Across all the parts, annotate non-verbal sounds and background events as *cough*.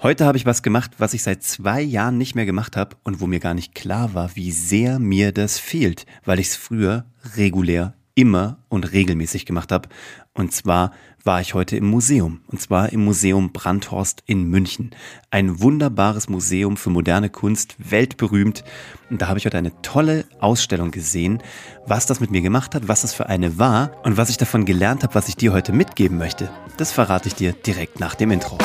Heute habe ich was gemacht, was ich seit zwei Jahren nicht mehr gemacht habe und wo mir gar nicht klar war, wie sehr mir das fehlt, weil ich es früher regulär immer und regelmäßig gemacht habe. Und zwar war ich heute im Museum. Und zwar im Museum Brandhorst in München. Ein wunderbares Museum für moderne Kunst, weltberühmt. Und da habe ich heute eine tolle Ausstellung gesehen, was das mit mir gemacht hat, was das für eine war und was ich davon gelernt habe, was ich dir heute mitgeben möchte. Das verrate ich dir direkt nach dem Intro.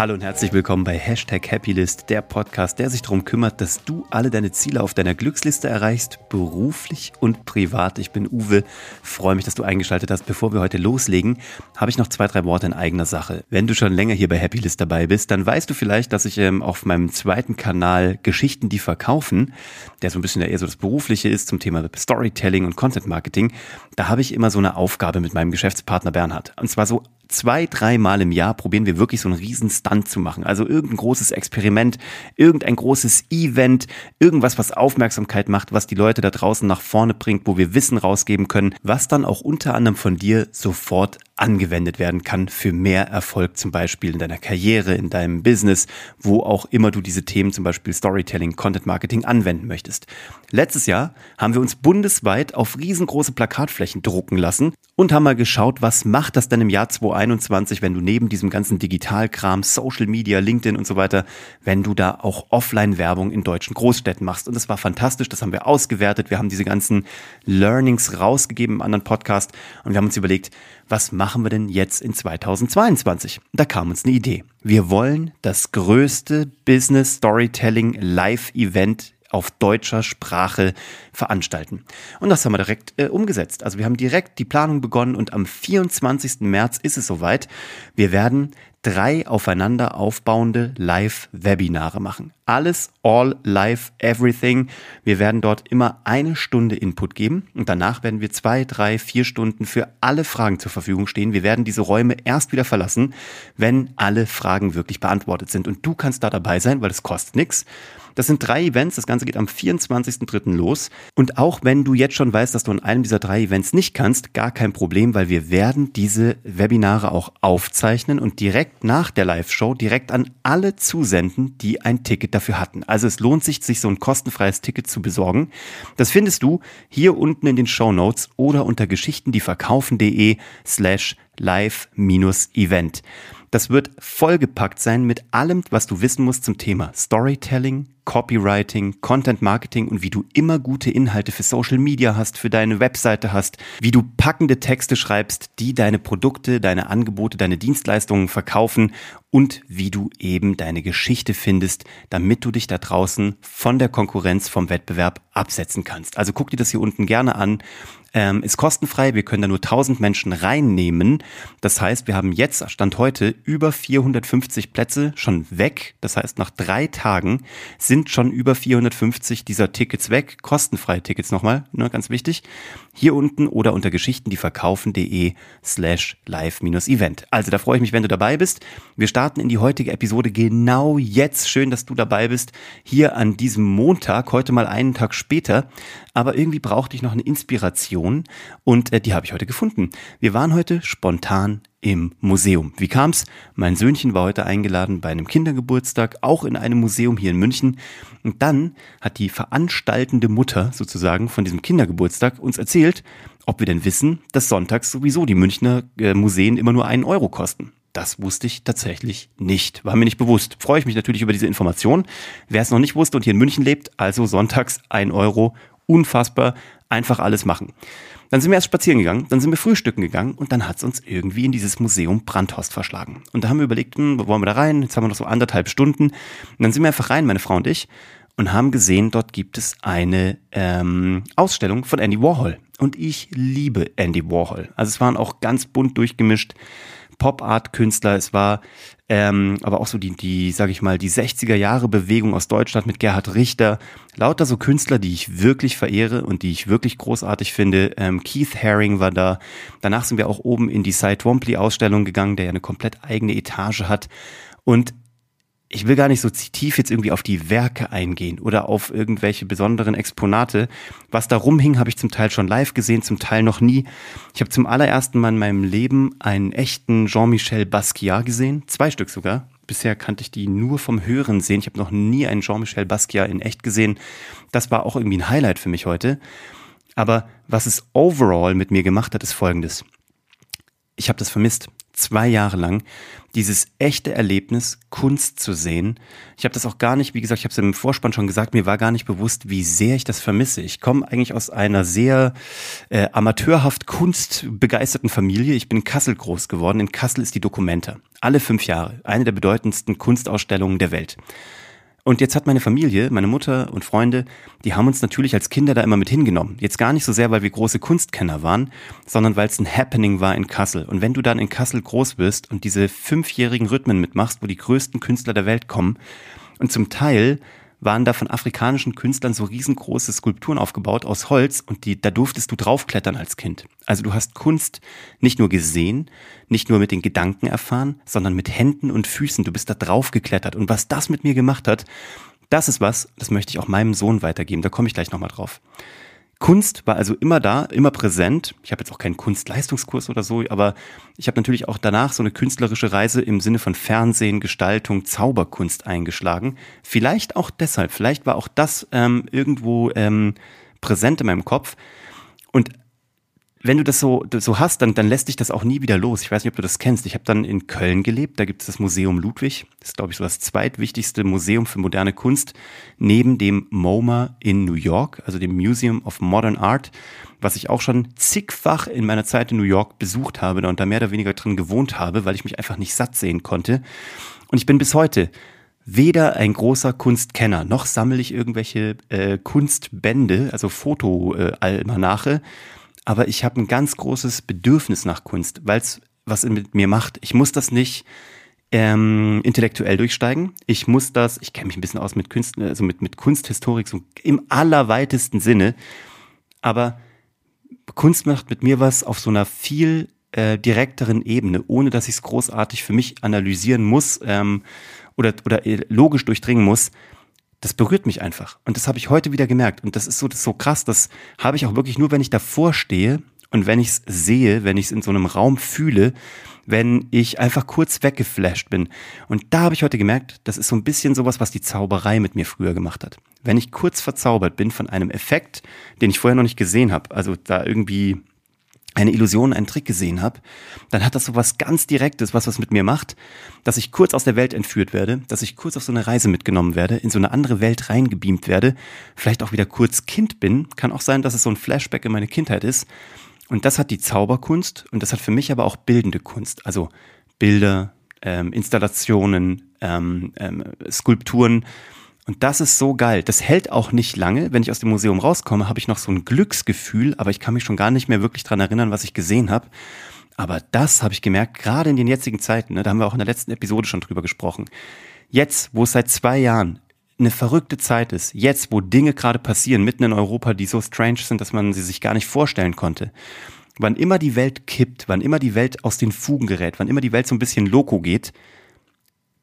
Hallo und herzlich willkommen bei Hashtag Happylist, der Podcast, der sich darum kümmert, dass du alle deine Ziele auf deiner Glücksliste erreichst, beruflich und privat. Ich bin Uwe, freue mich, dass du eingeschaltet hast. Bevor wir heute loslegen, habe ich noch zwei, drei Worte in eigener Sache. Wenn du schon länger hier bei Happylist dabei bist, dann weißt du vielleicht, dass ich ähm, auf meinem zweiten Kanal Geschichten, die verkaufen, der so ein bisschen eher so das Berufliche ist zum Thema Storytelling und Content Marketing, da habe ich immer so eine Aufgabe mit meinem Geschäftspartner Bernhard. Und zwar so zwei, dreimal im Jahr probieren wir wirklich so einen riesen Stunt zu machen. Also irgendein großes Experiment, irgendein großes Event, irgendwas, was Aufmerksamkeit macht, was die Leute da draußen nach vorne bringt, wo wir Wissen rausgeben können, was dann auch unter anderem von dir sofort angewendet werden kann für mehr Erfolg, zum Beispiel in deiner Karriere, in deinem Business, wo auch immer du diese Themen, zum Beispiel Storytelling, Content Marketing anwenden möchtest. Letztes Jahr haben wir uns bundesweit auf riesengroße Plakatflächen drucken lassen und haben mal geschaut, was macht das denn im Jahr 2021, wenn du neben diesem ganzen Digitalkram, Social Media, LinkedIn und so weiter, wenn du da auch Offline-Werbung in deutschen Großstädten machst. Und das war fantastisch, das haben wir ausgewertet, wir haben diese ganzen Learnings rausgegeben im anderen Podcast und wir haben uns überlegt, was machen wir denn jetzt in 2022? Da kam uns eine Idee. Wir wollen das größte Business Storytelling Live Event auf deutscher Sprache veranstalten. Und das haben wir direkt äh, umgesetzt. Also wir haben direkt die Planung begonnen und am 24. März ist es soweit. Wir werden drei aufeinander aufbauende Live-Webinare machen. Alles, all, live, everything. Wir werden dort immer eine Stunde Input geben und danach werden wir zwei, drei, vier Stunden für alle Fragen zur Verfügung stehen. Wir werden diese Räume erst wieder verlassen, wenn alle Fragen wirklich beantwortet sind. Und du kannst da dabei sein, weil es kostet nichts. Das sind drei Events. Das Ganze geht am 24.03. los. Und auch wenn du jetzt schon weißt, dass du an einem dieser drei Events nicht kannst, gar kein Problem, weil wir werden diese Webinare auch aufzeichnen und direkt nach der Live-Show direkt an alle zusenden, die ein Ticket dafür hatten. Also es lohnt sich, sich so ein kostenfreies Ticket zu besorgen. Das findest du hier unten in den Show Notes oder unter geschichtendieverkaufen.de slash live-event. Das wird vollgepackt sein mit allem, was du wissen musst zum Thema Storytelling, Copywriting, Content Marketing und wie du immer gute Inhalte für Social Media hast, für deine Webseite hast, wie du packende Texte schreibst, die deine Produkte, deine Angebote, deine Dienstleistungen verkaufen und wie du eben deine Geschichte findest, damit du dich da draußen von der Konkurrenz, vom Wettbewerb absetzen kannst. Also guck dir das hier unten gerne an. Ähm, ist kostenfrei, wir können da nur 1000 Menschen reinnehmen. Das heißt, wir haben jetzt, Stand heute, über 450 Plätze schon weg. Das heißt, nach drei Tagen sind schon über 450 dieser Tickets weg. Kostenfreie Tickets nochmal, ne, ganz wichtig. Hier unten oder unter geschichtendieverkaufen.de slash live-event. Also da freue ich mich, wenn du dabei bist. Wir starten in die heutige Episode genau jetzt. Schön, dass du dabei bist. Hier an diesem Montag, heute mal einen Tag später. Aber irgendwie brauchte ich noch eine Inspiration und äh, die habe ich heute gefunden. Wir waren heute spontan im Museum. Wie kam's? Mein Söhnchen war heute eingeladen bei einem Kindergeburtstag, auch in einem Museum hier in München. Und dann hat die veranstaltende Mutter sozusagen von diesem Kindergeburtstag uns erzählt, ob wir denn wissen, dass sonntags sowieso die Münchner äh, Museen immer nur einen Euro kosten. Das wusste ich tatsächlich nicht. War mir nicht bewusst. Freue ich mich natürlich über diese Information. Wer es noch nicht wusste und hier in München lebt, also sonntags ein Euro. Unfassbar. Einfach alles machen. Dann sind wir erst spazieren gegangen, dann sind wir frühstücken gegangen und dann hat es uns irgendwie in dieses Museum Brandhorst verschlagen. Und da haben wir überlegt, hm, wo wollen wir da rein? Jetzt haben wir noch so anderthalb Stunden. Und dann sind wir einfach rein, meine Frau und ich, und haben gesehen, dort gibt es eine ähm, Ausstellung von Andy Warhol. Und ich liebe Andy Warhol. Also es waren auch ganz bunt durchgemischt Pop-Art-Künstler, es war ähm, aber auch so die, die, sag ich mal, die 60er Jahre Bewegung aus Deutschland mit Gerhard Richter. Lauter so Künstler, die ich wirklich verehre und die ich wirklich großartig finde. Ähm, Keith Haring war da. Danach sind wir auch oben in die Cy Twombly Ausstellung gegangen, der ja eine komplett eigene Etage hat. Und ich will gar nicht so tief jetzt irgendwie auf die Werke eingehen oder auf irgendwelche besonderen Exponate. Was da rumhing, habe ich zum Teil schon live gesehen, zum Teil noch nie. Ich habe zum allerersten Mal in meinem Leben einen echten Jean-Michel Basquiat gesehen, zwei Stück sogar. Bisher kannte ich die nur vom Hören sehen. Ich habe noch nie einen Jean-Michel Basquiat in echt gesehen. Das war auch irgendwie ein Highlight für mich heute. Aber was es overall mit mir gemacht hat, ist folgendes. Ich habe das vermisst zwei Jahre lang dieses echte Erlebnis, Kunst zu sehen. Ich habe das auch gar nicht, wie gesagt, ich habe es im Vorspann schon gesagt, mir war gar nicht bewusst, wie sehr ich das vermisse. Ich komme eigentlich aus einer sehr äh, amateurhaft kunstbegeisterten Familie. Ich bin in Kassel groß geworden. In Kassel ist die Dokumenta. Alle fünf Jahre. Eine der bedeutendsten Kunstausstellungen der Welt. Und jetzt hat meine Familie, meine Mutter und Freunde, die haben uns natürlich als Kinder da immer mit hingenommen. Jetzt gar nicht so sehr, weil wir große Kunstkenner waren, sondern weil es ein Happening war in Kassel. Und wenn du dann in Kassel groß wirst und diese fünfjährigen Rhythmen mitmachst, wo die größten Künstler der Welt kommen und zum Teil waren da von afrikanischen Künstlern so riesengroße Skulpturen aufgebaut aus Holz und die, da durftest du draufklettern als Kind. Also du hast Kunst nicht nur gesehen, nicht nur mit den Gedanken erfahren, sondern mit Händen und Füßen. Du bist da draufgeklettert und was das mit mir gemacht hat, das ist was, das möchte ich auch meinem Sohn weitergeben. Da komme ich gleich nochmal drauf. Kunst war also immer da, immer präsent. Ich habe jetzt auch keinen Kunstleistungskurs oder so, aber ich habe natürlich auch danach so eine künstlerische Reise im Sinne von Fernsehen, Gestaltung, Zauberkunst eingeschlagen. Vielleicht auch deshalb, vielleicht war auch das ähm, irgendwo ähm, präsent in meinem Kopf. Und wenn du das so, so hast, dann, dann lässt dich das auch nie wieder los. Ich weiß nicht, ob du das kennst. Ich habe dann in Köln gelebt, da gibt es das Museum Ludwig. Das ist, glaube ich, so das zweitwichtigste Museum für moderne Kunst, neben dem MoMA in New York, also dem Museum of Modern Art, was ich auch schon zigfach in meiner Zeit in New York besucht habe und da mehr oder weniger drin gewohnt habe, weil ich mich einfach nicht satt sehen konnte. Und ich bin bis heute weder ein großer Kunstkenner, noch sammle ich irgendwelche äh, Kunstbände, also Fotoalmanache. Äh, aber ich habe ein ganz großes Bedürfnis nach Kunst, weil es was mit mir macht. Ich muss das nicht ähm, intellektuell durchsteigen. Ich muss das, ich kenne mich ein bisschen aus mit Kunst, also mit, mit Kunsthistorik so im allerweitesten Sinne. Aber Kunst macht mit mir was auf so einer viel äh, direkteren Ebene, ohne dass ich es großartig für mich analysieren muss ähm, oder, oder äh, logisch durchdringen muss das berührt mich einfach. Und das habe ich heute wieder gemerkt. Und das ist so, das ist so krass. Das habe ich auch wirklich nur, wenn ich davor stehe und wenn ich es sehe, wenn ich es in so einem Raum fühle, wenn ich einfach kurz weggeflasht bin. Und da habe ich heute gemerkt, das ist so ein bisschen sowas, was die Zauberei mit mir früher gemacht hat. Wenn ich kurz verzaubert bin von einem Effekt, den ich vorher noch nicht gesehen habe, also da irgendwie eine Illusion, einen Trick gesehen habe, dann hat das so was ganz Direktes, was was mit mir macht, dass ich kurz aus der Welt entführt werde, dass ich kurz auf so eine Reise mitgenommen werde, in so eine andere Welt reingebeamt werde, vielleicht auch wieder kurz Kind bin, kann auch sein, dass es so ein Flashback in meine Kindheit ist. Und das hat die Zauberkunst und das hat für mich aber auch bildende Kunst, also Bilder, ähm, Installationen, ähm, ähm, Skulpturen, und das ist so geil. Das hält auch nicht lange. Wenn ich aus dem Museum rauskomme, habe ich noch so ein Glücksgefühl, aber ich kann mich schon gar nicht mehr wirklich dran erinnern, was ich gesehen habe. Aber das habe ich gemerkt, gerade in den jetzigen Zeiten, ne, da haben wir auch in der letzten Episode schon drüber gesprochen. Jetzt, wo es seit zwei Jahren eine verrückte Zeit ist, jetzt, wo Dinge gerade passieren, mitten in Europa, die so strange sind, dass man sie sich gar nicht vorstellen konnte. Wann immer die Welt kippt, wann immer die Welt aus den Fugen gerät, wann immer die Welt so ein bisschen loco geht,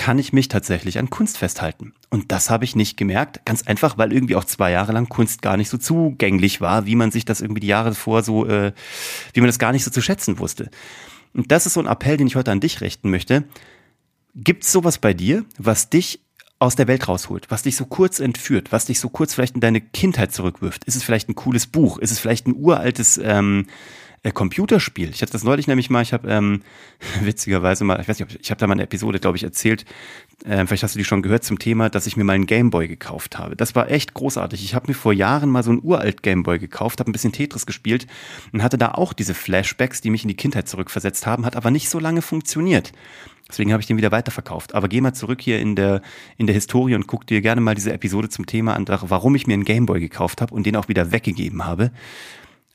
kann ich mich tatsächlich an Kunst festhalten. Und das habe ich nicht gemerkt, ganz einfach, weil irgendwie auch zwei Jahre lang Kunst gar nicht so zugänglich war, wie man sich das irgendwie die Jahre vor so, äh, wie man das gar nicht so zu schätzen wusste. Und das ist so ein Appell, den ich heute an dich richten möchte. Gibt es sowas bei dir, was dich aus der Welt rausholt, was dich so kurz entführt, was dich so kurz vielleicht in deine Kindheit zurückwirft? Ist es vielleicht ein cooles Buch? Ist es vielleicht ein uraltes ähm, äh, Computerspiel. Ich hatte das neulich nämlich mal, ich habe ähm, *laughs* witzigerweise mal, ich weiß nicht, ich habe da mal eine Episode, glaube ich, erzählt, äh, vielleicht hast du die schon gehört zum Thema, dass ich mir mal einen Gameboy gekauft habe. Das war echt großartig. Ich habe mir vor Jahren mal so einen uralt Gameboy gekauft, habe ein bisschen Tetris gespielt und hatte da auch diese Flashbacks, die mich in die Kindheit zurückversetzt haben, hat aber nicht so lange funktioniert. Deswegen habe ich den wieder weiterverkauft. Aber geh mal zurück hier in der, in der Historie und guck dir gerne mal diese Episode zum Thema an, warum ich mir einen Gameboy gekauft habe und den auch wieder weggegeben habe.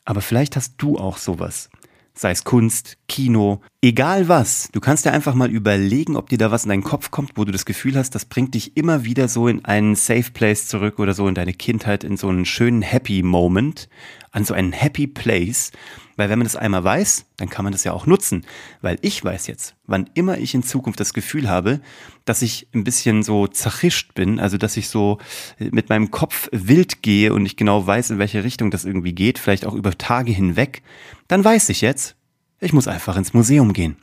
Aber vielleicht hast du auch sowas. Sei es Kunst, Kino, egal was. Du kannst dir einfach mal überlegen, ob dir da was in deinen Kopf kommt, wo du das Gefühl hast, das bringt dich immer wieder so in einen Safe Place zurück oder so in deine Kindheit, in so einen schönen Happy Moment. An so einen Happy Place, weil wenn man das einmal weiß, dann kann man das ja auch nutzen, weil ich weiß jetzt, wann immer ich in Zukunft das Gefühl habe, dass ich ein bisschen so zerchischt bin, also dass ich so mit meinem Kopf wild gehe und ich genau weiß, in welche Richtung das irgendwie geht, vielleicht auch über Tage hinweg, dann weiß ich jetzt, ich muss einfach ins Museum gehen.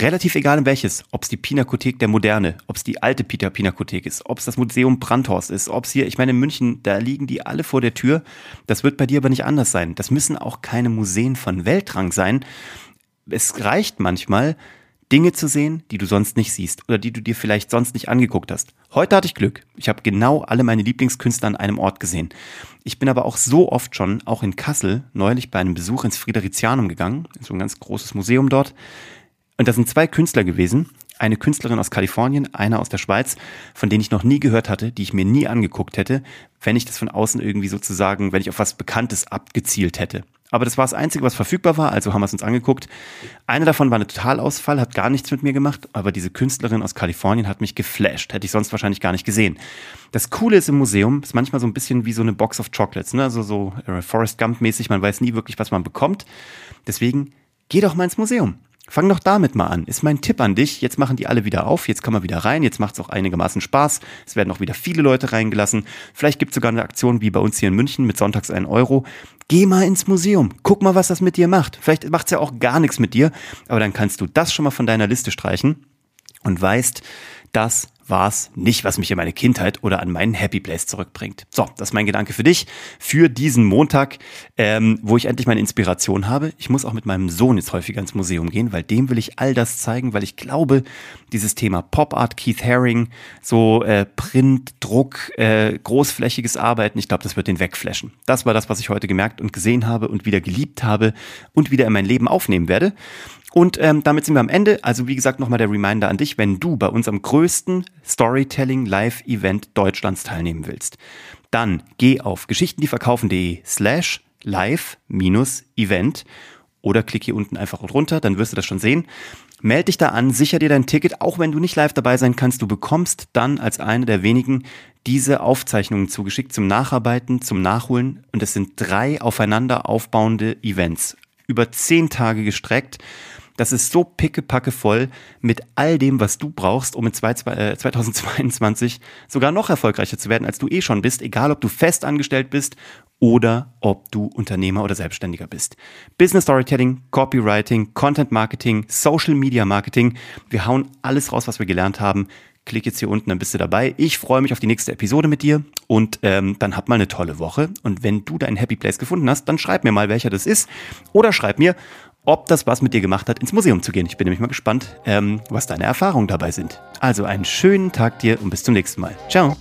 Relativ egal in welches, ob es die Pinakothek der Moderne, ob es die alte Peter Pinakothek ist, ob es das Museum Brandhorst ist, ob es hier, ich meine in München, da liegen die alle vor der Tür. Das wird bei dir aber nicht anders sein. Das müssen auch keine Museen von Weltrang sein. Es reicht manchmal, Dinge zu sehen, die du sonst nicht siehst oder die du dir vielleicht sonst nicht angeguckt hast. Heute hatte ich Glück. Ich habe genau alle meine Lieblingskünstler an einem Ort gesehen. Ich bin aber auch so oft schon, auch in Kassel, neulich bei einem Besuch ins Fridericianum gegangen, so ein ganz großes Museum dort. Und da sind zwei Künstler gewesen. Eine Künstlerin aus Kalifornien, einer aus der Schweiz, von denen ich noch nie gehört hatte, die ich mir nie angeguckt hätte, wenn ich das von außen irgendwie sozusagen, wenn ich auf was Bekanntes abgezielt hätte. Aber das war das Einzige, was verfügbar war, also haben wir es uns angeguckt. Eine davon war eine Totalausfall, hat gar nichts mit mir gemacht, aber diese Künstlerin aus Kalifornien hat mich geflasht, hätte ich sonst wahrscheinlich gar nicht gesehen. Das Coole ist im Museum, ist manchmal so ein bisschen wie so eine Box of Chocolates, ne? also so äh, Forrest Gump mäßig, man weiß nie wirklich, was man bekommt. Deswegen geh doch mal ins Museum. Fang doch damit mal an. Ist mein Tipp an dich. Jetzt machen die alle wieder auf. Jetzt kann man wieder rein. Jetzt macht es auch einigermaßen Spaß. Es werden auch wieder viele Leute reingelassen. Vielleicht gibt es sogar eine Aktion wie bei uns hier in München mit sonntags einen Euro. Geh mal ins Museum. Guck mal, was das mit dir macht. Vielleicht macht es ja auch gar nichts mit dir. Aber dann kannst du das schon mal von deiner Liste streichen und weißt, dass war es nicht, was mich in meine Kindheit oder an meinen Happy Place zurückbringt. So, das ist mein Gedanke für dich, für diesen Montag, ähm, wo ich endlich meine Inspiration habe. Ich muss auch mit meinem Sohn jetzt häufiger ins Museum gehen, weil dem will ich all das zeigen, weil ich glaube, dieses Thema Pop Art, Keith Haring, so äh, Print, Druck, äh, großflächiges Arbeiten, ich glaube, das wird den wegflashen. Das war das, was ich heute gemerkt und gesehen habe und wieder geliebt habe und wieder in mein Leben aufnehmen werde. Und ähm, damit sind wir am Ende. Also wie gesagt, nochmal der Reminder an dich, wenn du bei unserem größten Storytelling Live-Event Deutschlands teilnehmen willst, dann geh auf geschichtendieverkaufen.de slash live-event oder klick hier unten einfach runter, dann wirst du das schon sehen. Meld dich da an, sicher dir dein Ticket, auch wenn du nicht live dabei sein kannst. Du bekommst dann als eine der wenigen diese Aufzeichnungen zugeschickt zum Nacharbeiten, zum Nachholen. Und es sind drei aufeinander aufbauende Events. Über zehn Tage gestreckt. Das ist so pickepacke voll mit all dem, was du brauchst, um in 2022 äh, *laughs* sogar noch erfolgreicher zu werden, als du eh schon bist, egal ob du fest angestellt bist oder ob du Unternehmer oder Selbstständiger bist. Business Storytelling, Copywriting, Content Marketing, Social Media Marketing. Wir hauen alles raus, was wir gelernt haben. Klick jetzt hier unten, dann bist du dabei. Ich freue mich auf die nächste Episode mit dir und ähm, dann hab mal eine tolle Woche. Und wenn du deinen Happy Place gefunden hast, dann schreib mir mal, welcher das ist. Oder schreib mir, ob das was mit dir gemacht hat, ins Museum zu gehen. Ich bin nämlich mal gespannt, ähm, was deine Erfahrungen dabei sind. Also einen schönen Tag dir und bis zum nächsten Mal. Ciao.